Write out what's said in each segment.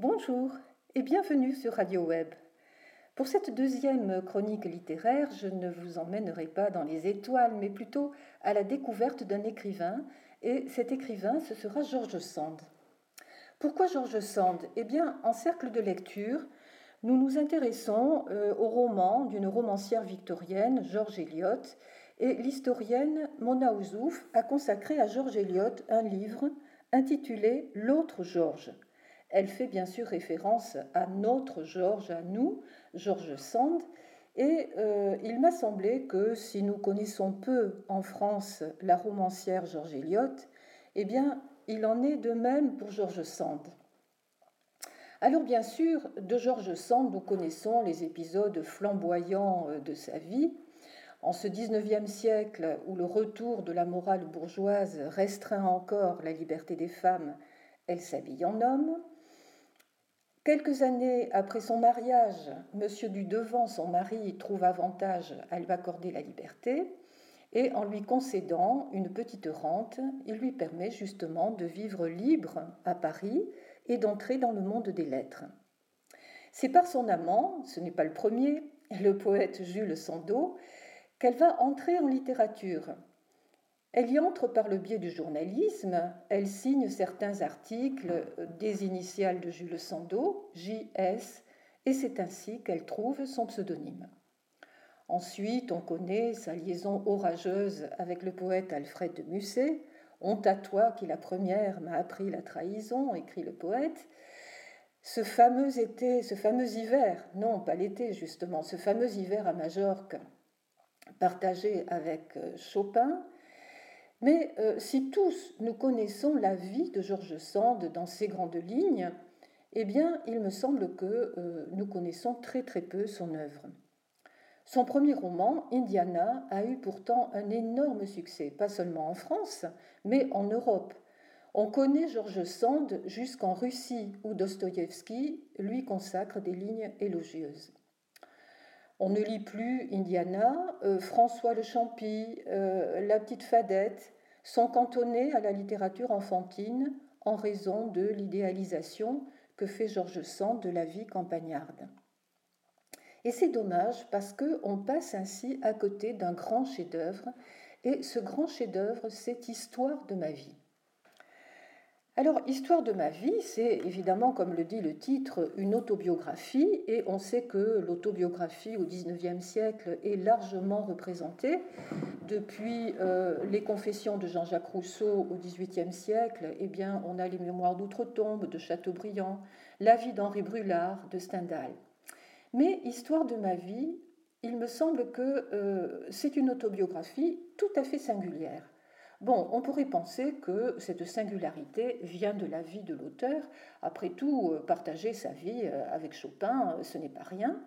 Bonjour et bienvenue sur Radio Web. Pour cette deuxième chronique littéraire, je ne vous emmènerai pas dans les étoiles, mais plutôt à la découverte d'un écrivain, et cet écrivain, ce sera George Sand. Pourquoi George Sand? Eh bien, en cercle de lecture, nous nous intéressons euh, au roman d'une romancière victorienne, George Eliot, et l'historienne Mona Ouzouf a consacré à George Eliot un livre intitulé L'autre George elle fait bien sûr référence à notre Georges, à nous, Georges Sand, et euh, il m'a semblé que si nous connaissons peu en France la romancière Georges Eliot, eh bien, il en est de même pour Georges Sand. Alors bien sûr, de Georges Sand, nous connaissons les épisodes flamboyants euh, de sa vie. En ce XIXe siècle où le retour de la morale bourgeoise restreint encore la liberté des femmes, elle s'habille en homme. Quelques années après son mariage, M. du Devant, son mari, trouve avantage à lui accorder la liberté et en lui concédant une petite rente, il lui permet justement de vivre libre à Paris et d'entrer dans le monde des lettres. C'est par son amant, ce n'est pas le premier, le poète Jules Sandeau, qu'elle va entrer en littérature elle y entre par le biais du journalisme, elle signe certains articles des initiales de Jules Sandeau, JS, et c'est ainsi qu'elle trouve son pseudonyme. Ensuite, on connaît sa liaison orageuse avec le poète Alfred de Musset. Honte à toi qui la première m'a appris la trahison, écrit le poète. Ce fameux été, ce fameux hiver, non pas l'été justement, ce fameux hiver à Majorque, partagé avec Chopin, mais euh, si tous nous connaissons la vie de George Sand dans ses grandes lignes, eh bien, il me semble que euh, nous connaissons très très peu son œuvre. Son premier roman, Indiana, a eu pourtant un énorme succès, pas seulement en France, mais en Europe. On connaît George Sand jusqu'en Russie, où Dostoïevski lui consacre des lignes élogieuses. On ne lit plus Indiana, euh, François le Champy, La petite Fadette, sont cantonnés à la littérature enfantine en raison de l'idéalisation que fait Georges Sand de la vie campagnarde. Et c'est dommage parce qu'on passe ainsi à côté d'un grand chef-d'œuvre, et ce grand chef-d'œuvre, c'est Histoire de ma vie. Alors, Histoire de ma vie, c'est évidemment, comme le dit le titre, une autobiographie, et on sait que l'autobiographie au XIXe siècle est largement représentée. Depuis euh, les confessions de Jean-Jacques Rousseau au XVIIIe siècle, eh on a les mémoires d'outre-tombe de Chateaubriand, la vie d'Henri Brulard de Stendhal. Mais Histoire de ma vie, il me semble que euh, c'est une autobiographie tout à fait singulière. Bon, on pourrait penser que cette singularité vient de la vie de l'auteur. Après tout, euh, partager sa vie euh, avec Chopin, euh, ce n'est pas rien.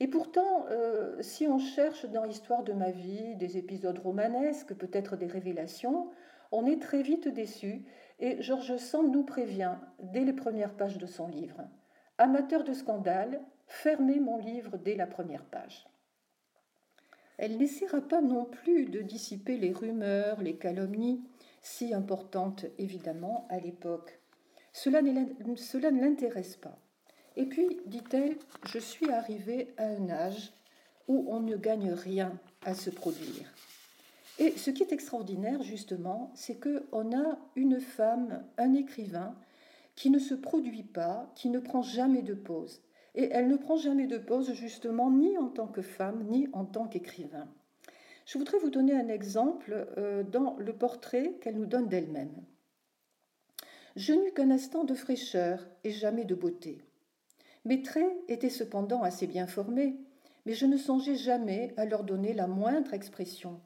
Et pourtant, si on cherche dans l'histoire de ma vie des épisodes romanesques, peut-être des révélations, on est très vite déçu. Et Georges Sand nous prévient dès les premières pages de son livre. Amateur de scandale, fermez mon livre dès la première page. Elle n'essaiera pas non plus de dissiper les rumeurs, les calomnies, si importantes évidemment à l'époque. Cela, ne l'intéresse pas. Et puis, dit-elle, je suis arrivée à un âge où on ne gagne rien à se produire. Et ce qui est extraordinaire, justement, c'est qu'on a une femme, un écrivain, qui ne se produit pas, qui ne prend jamais de pause. Et elle ne prend jamais de pause, justement, ni en tant que femme, ni en tant qu'écrivain. Je voudrais vous donner un exemple euh, dans le portrait qu'elle nous donne d'elle-même. Je n'eus qu'un instant de fraîcheur et jamais de beauté. Mes traits étaient cependant assez bien formés, mais je ne songeais jamais à leur donner la moindre expression.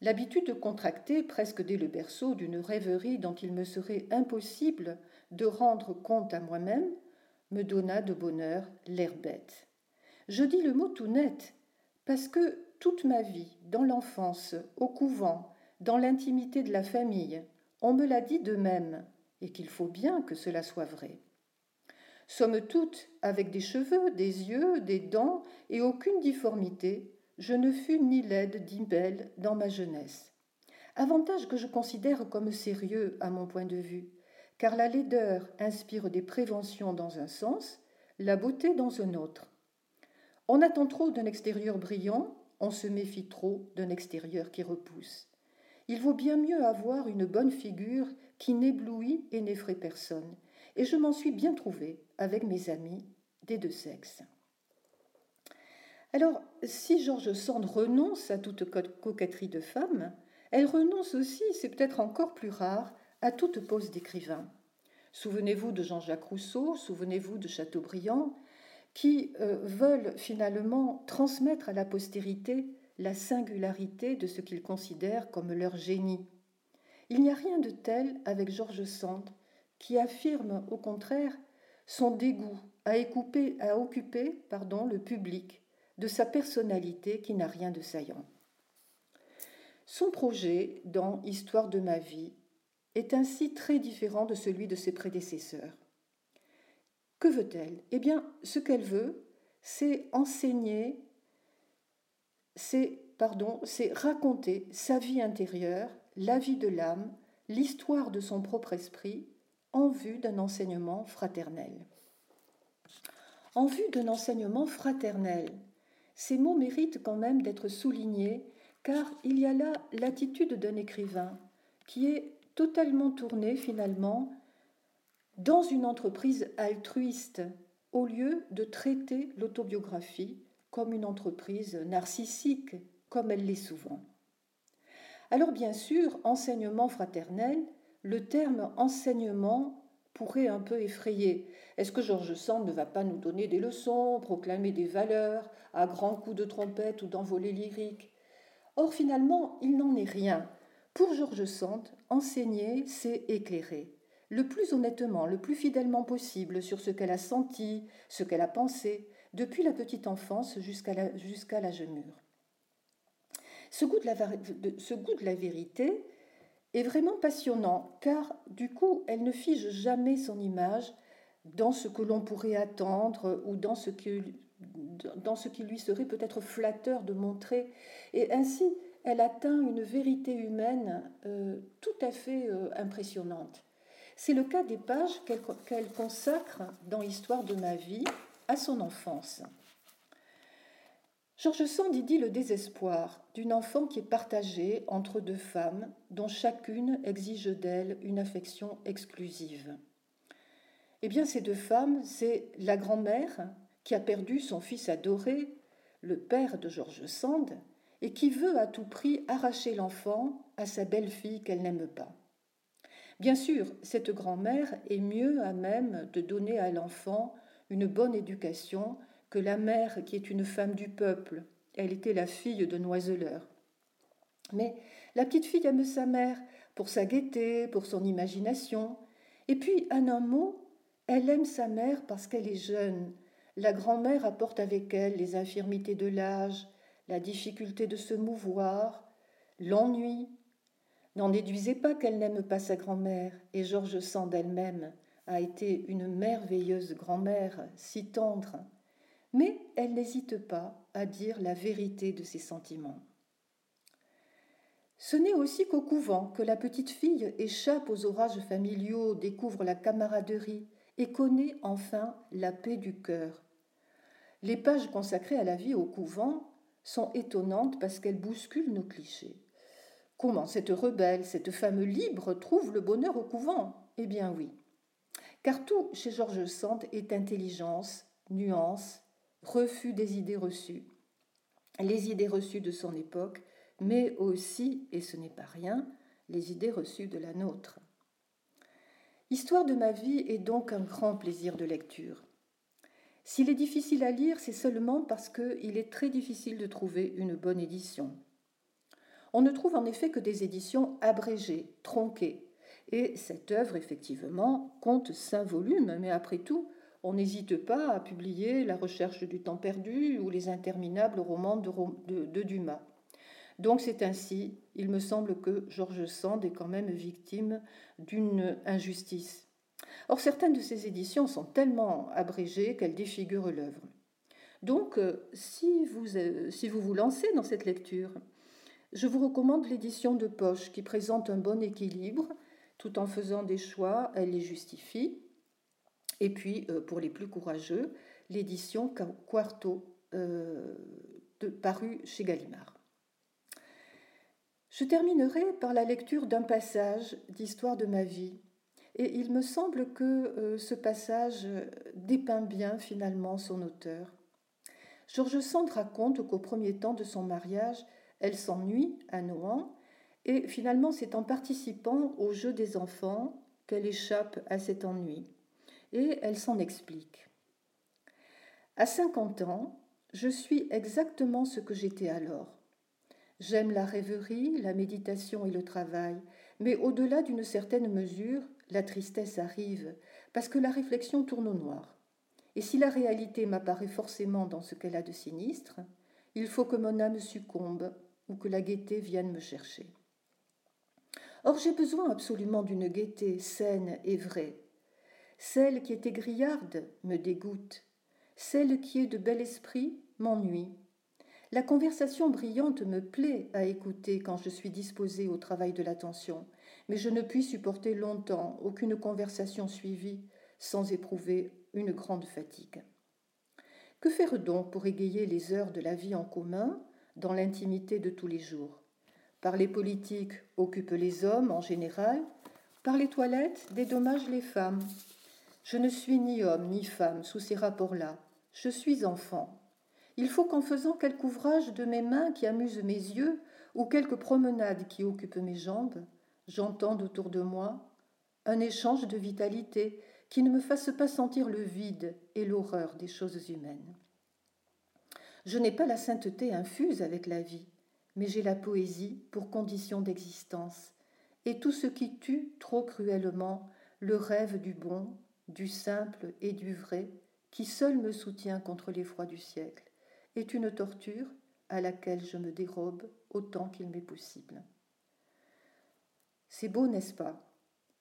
L'habitude de contracter, presque dès le berceau, d'une rêverie dont il me serait impossible de rendre compte à moi-même, me donna de bonheur l'air bête. Je dis le mot tout net, parce que toute ma vie, dans l'enfance, au couvent, dans l'intimité de la famille, on me l'a dit de même, et qu'il faut bien que cela soit vrai. Somme toute, avec des cheveux, des yeux, des dents et aucune difformité, je ne fus ni laide ni belle dans ma jeunesse. Avantage que je considère comme sérieux à mon point de vue, car la laideur inspire des préventions dans un sens, la beauté dans un autre. On attend trop d'un extérieur brillant, on se méfie trop d'un extérieur qui repousse. Il vaut bien mieux avoir une bonne figure qui n'éblouit et n'effraie personne, et je m'en suis bien trouvée avec mes amis des deux sexes. Alors, si George Sand renonce à toute coquetterie de femme, elle renonce aussi, c'est peut-être encore plus rare, à toute pose d'écrivain. Souvenez-vous de Jean-Jacques Rousseau, souvenez-vous de Chateaubriand, qui euh, veulent finalement transmettre à la postérité la singularité de ce qu'ils considèrent comme leur génie. Il n'y a rien de tel avec George Sand, qui affirme au contraire son dégoût à, à occuper pardon, le public de sa personnalité qui n'a rien de saillant. Son projet dans Histoire de ma vie est ainsi très différent de celui de ses prédécesseurs. Que veut-elle? Eh bien, ce qu'elle veut, c'est enseigner, c'est pardon, c'est raconter sa vie intérieure, la vie de l'âme, l'histoire de son propre esprit en vue d'un enseignement fraternel. En vue d'un enseignement fraternel, ces mots méritent quand même d'être soulignés car il y a là l'attitude d'un écrivain qui est totalement tourné finalement dans une entreprise altruiste au lieu de traiter l'autobiographie comme une entreprise narcissique comme elle l'est souvent. Alors bien sûr, enseignement fraternel, le terme enseignement pourrait un peu effrayer. Est-ce que Georges Sand ne va pas nous donner des leçons, proclamer des valeurs à grands coups de trompette ou d'envolée lyrique? Or finalement, il n'en est rien. Pour Georges Sand, enseigner, c'est éclairer, le plus honnêtement, le plus fidèlement possible sur ce qu'elle a senti, ce qu'elle a pensé, depuis la petite enfance jusqu'à l'âge mûr. Ce goût, de la, vérité est vraiment passionnant, car du coup, elle ne fige jamais son image dans ce que l'on pourrait attendre ou dans ce, qui, dans ce qui lui serait peut-être flatteur de montrer. Et ainsi, elle atteint une vérité humaine euh, tout à fait euh, impressionnante. C'est le cas des pages qu'elle consacre dans Histoire de ma vie à son enfance. Georges Sand y dit le désespoir d'une enfant qui est partagée entre deux femmes dont chacune exige d'elle une affection exclusive. Eh bien, ces deux femmes, c'est la grand-mère qui a perdu son fils adoré, le père de Georges Sand, et qui veut à tout prix arracher l'enfant à sa belle-fille qu'elle n'aime pas. Bien sûr, cette grand-mère est mieux à même de donner à l'enfant une bonne éducation que la mère qui est une femme du peuple. Elle était la fille de Noiseleur. Mais la petite fille aime sa mère pour sa gaieté, pour son imagination. Et puis, en un mot, elle aime sa mère parce qu'elle est jeune. La grand-mère apporte avec elle les infirmités de l'âge, la difficulté de se mouvoir, l'ennui. N'en déduisez pas qu'elle n'aime pas sa grand-mère, et Georges Sand elle-même a été une merveilleuse grand-mère, si tendre, mais elle n'hésite pas à dire la vérité de ses sentiments. Ce n'est aussi qu'au couvent que la petite fille échappe aux orages familiaux, découvre la camaraderie et connaît enfin la paix du cœur. Les pages consacrées à la vie au couvent sont étonnantes parce qu'elles bousculent nos clichés. Comment cette rebelle, cette femme libre trouve le bonheur au couvent? Eh bien oui. Car tout chez Georges Sand est intelligence, nuance, refus des idées reçues. Les idées reçues de son époque, mais aussi, et ce n'est pas rien, les idées reçues de la nôtre. Histoire de ma vie est donc un grand plaisir de lecture. S'il est difficile à lire, c'est seulement parce qu'il est très difficile de trouver une bonne édition. On ne trouve en effet que des éditions abrégées, tronquées. Et cette œuvre, effectivement, compte cinq volumes, mais après tout, on n'hésite pas à publier La recherche du temps perdu ou les interminables romans de, Dumas. Donc c'est ainsi, il me semble que Georges Sand est quand même victime d'une injustice. Or, certaines de ces éditions sont tellement abrégées qu'elles défigurent l'œuvre. Donc, euh, si vous, euh, si vous vous lancez dans cette lecture, je vous recommande l'édition de poche qui présente un bon équilibre, Tout en faisant des choix, elle les justifie. Et puis, euh, pour les plus courageux, l'édition Quarto, parue chez Gallimard. Je terminerai par la lecture d'un passage d'Histoire de ma vie. Et il me semble que euh, ce passage dépeint bien finalement son auteur. George Sand raconte qu'au premier temps de son mariage, elle s'ennuie à Nohant, et finalement c'est en participant au jeu des enfants qu'elle échappe à cet ennui, et elle s'en explique. À 50 ans, je suis exactement ce que j'étais alors. J'aime la rêverie, la méditation et le travail, mais au-delà d'une certaine mesure, la tristesse arrive, parce que la réflexion tourne au noir. Et si la réalité m'apparaît forcément dans ce qu'elle a de sinistre, il faut que mon âme succombe ou que la gaieté vienne me chercher. Or j'ai besoin absolument d'une gaieté saine et vraie. Celle qui est égrillarde me dégoûte, celle qui est de bel esprit m'ennuie. La conversation brillante me plaît à écouter quand je suis disposée au travail de l'attention, mais je ne puis supporter longtemps aucune conversation suivie sans éprouver une grande fatigue. Que faire donc pour égayer les heures de la vie en commun dans l'intimité de tous les jours? Par les politiques occupent les hommes en général, par les toilettes dédommagent les femmes. Je ne suis ni homme ni femme sous ces rapports-là, je suis enfant. Il faut qu'en faisant quelque ouvrage de mes mains qui amuse mes yeux, ou quelque promenade qui occupe mes jambes, j'entende autour de moi un échange de vitalité qui ne me fasse pas sentir le vide et l'horreur des choses humaines. Je n'ai pas la sainteté infuse avec la vie, mais j'ai la poésie pour condition d'existence, et tout ce qui tue trop cruellement le rêve du bon, du simple et du vrai, qui seul me soutient contre l'effroi du siècle, est une torture à laquelle je me dérobe autant qu'il m'est possible. C'est beau, n'est-ce pas?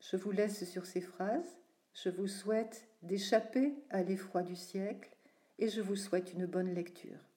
Je vous laisse sur ces phrases je vous souhaite d'échapper à l'effroi du siècle et je vous souhaite une bonne lecture.